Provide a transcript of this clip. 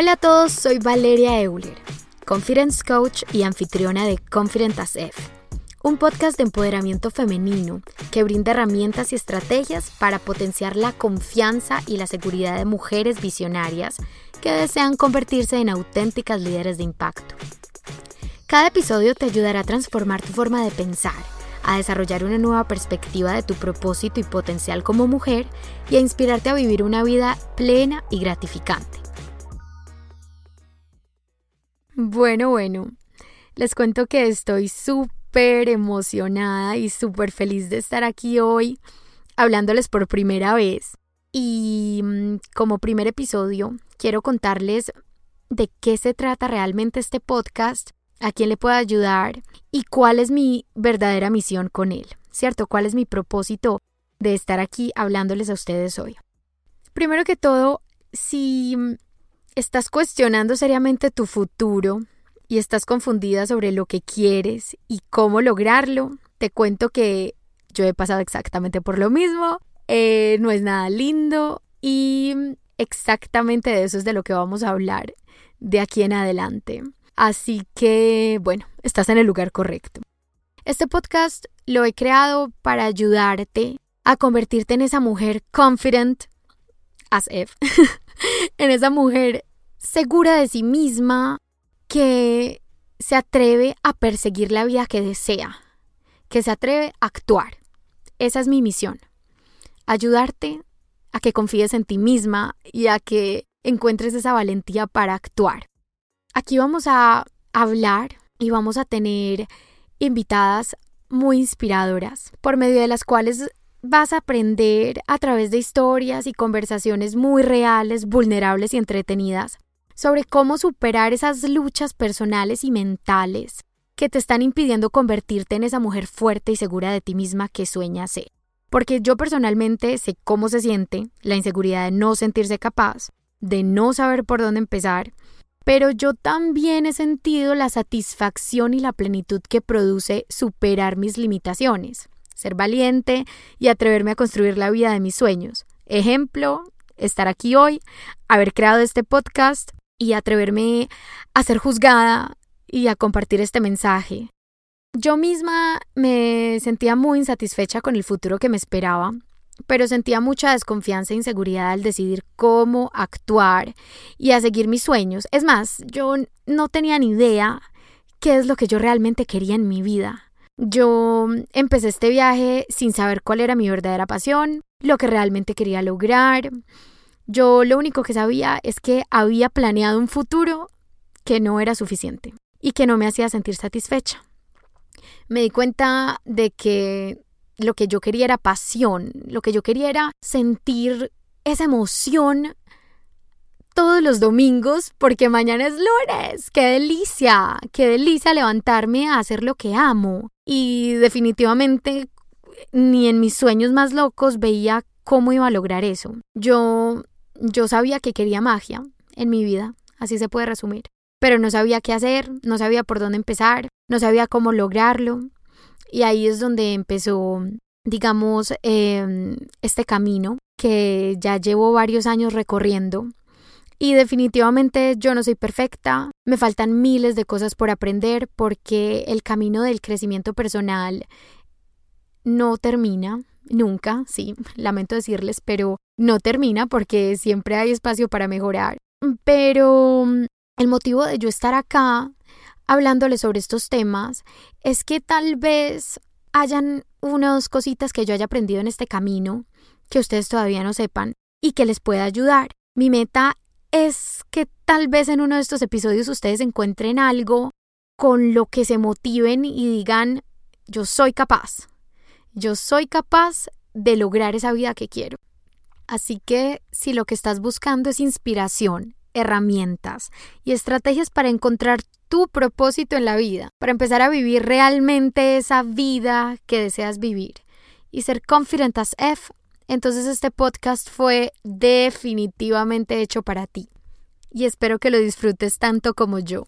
Hola a todos, soy Valeria Euler, Confidence Coach y anfitriona de Confident as F, un podcast de empoderamiento femenino que brinda herramientas y estrategias para potenciar la confianza y la seguridad de mujeres visionarias que desean convertirse en auténticas líderes de impacto. Cada episodio te ayudará a transformar tu forma de pensar, a desarrollar una nueva perspectiva de tu propósito y potencial como mujer y a inspirarte a vivir una vida plena y gratificante. Bueno, bueno, les cuento que estoy súper emocionada y súper feliz de estar aquí hoy hablándoles por primera vez. Y mm, como primer episodio, quiero contarles de qué se trata realmente este podcast, a quién le puedo ayudar y cuál es mi verdadera misión con él, ¿cierto? ¿Cuál es mi propósito de estar aquí hablándoles a ustedes hoy? Primero que todo, si estás cuestionando seriamente tu futuro y estás confundida sobre lo que quieres y cómo lograrlo, te cuento que yo he pasado exactamente por lo mismo, eh, no es nada lindo y exactamente de eso es de lo que vamos a hablar de aquí en adelante. Así que, bueno, estás en el lugar correcto. Este podcast lo he creado para ayudarte a convertirte en esa mujer confident, as if, en esa mujer segura de sí misma que se atreve a perseguir la vida que desea, que se atreve a actuar. Esa es mi misión. Ayudarte a que confíes en ti misma y a que encuentres esa valentía para actuar. Aquí vamos a hablar y vamos a tener invitadas muy inspiradoras, por medio de las cuales vas a aprender a través de historias y conversaciones muy reales, vulnerables y entretenidas sobre cómo superar esas luchas personales y mentales que te están impidiendo convertirte en esa mujer fuerte y segura de ti misma que sueñas ser. Porque yo personalmente sé cómo se siente la inseguridad de no sentirse capaz, de no saber por dónde empezar, pero yo también he sentido la satisfacción y la plenitud que produce superar mis limitaciones ser valiente y atreverme a construir la vida de mis sueños. Ejemplo, estar aquí hoy, haber creado este podcast y atreverme a ser juzgada y a compartir este mensaje. Yo misma me sentía muy insatisfecha con el futuro que me esperaba, pero sentía mucha desconfianza e inseguridad al decidir cómo actuar y a seguir mis sueños. Es más, yo no tenía ni idea qué es lo que yo realmente quería en mi vida. Yo empecé este viaje sin saber cuál era mi verdadera pasión, lo que realmente quería lograr. Yo lo único que sabía es que había planeado un futuro que no era suficiente y que no me hacía sentir satisfecha. Me di cuenta de que lo que yo quería era pasión, lo que yo quería era sentir esa emoción todos los domingos porque mañana es lunes. ¡Qué delicia! ¡Qué delicia levantarme a hacer lo que amo! Y definitivamente ni en mis sueños más locos veía cómo iba a lograr eso. Yo yo sabía que quería magia en mi vida, así se puede resumir, pero no sabía qué hacer, no sabía por dónde empezar, no sabía cómo lograrlo. Y ahí es donde empezó, digamos, em, este camino que ya llevo varios años recorriendo y definitivamente yo no soy perfecta, me faltan miles de cosas por aprender porque el camino del crecimiento personal no termina, nunca, sí, lamento decirles, pero no termina porque siempre hay espacio para mejorar. Pero el motivo de yo estar acá hablándoles sobre estos temas es que tal vez hayan unas cositas que yo haya aprendido en este camino que ustedes todavía no sepan y que les pueda ayudar. Mi meta es que tal vez en uno de estos episodios ustedes encuentren algo con lo que se motiven y digan, yo soy capaz, yo soy capaz de lograr esa vida que quiero. Así que si lo que estás buscando es inspiración, herramientas y estrategias para encontrar tu propósito en la vida, para empezar a vivir realmente esa vida que deseas vivir y ser confident as F entonces este podcast fue definitivamente hecho para ti y espero que lo disfrutes tanto como yo.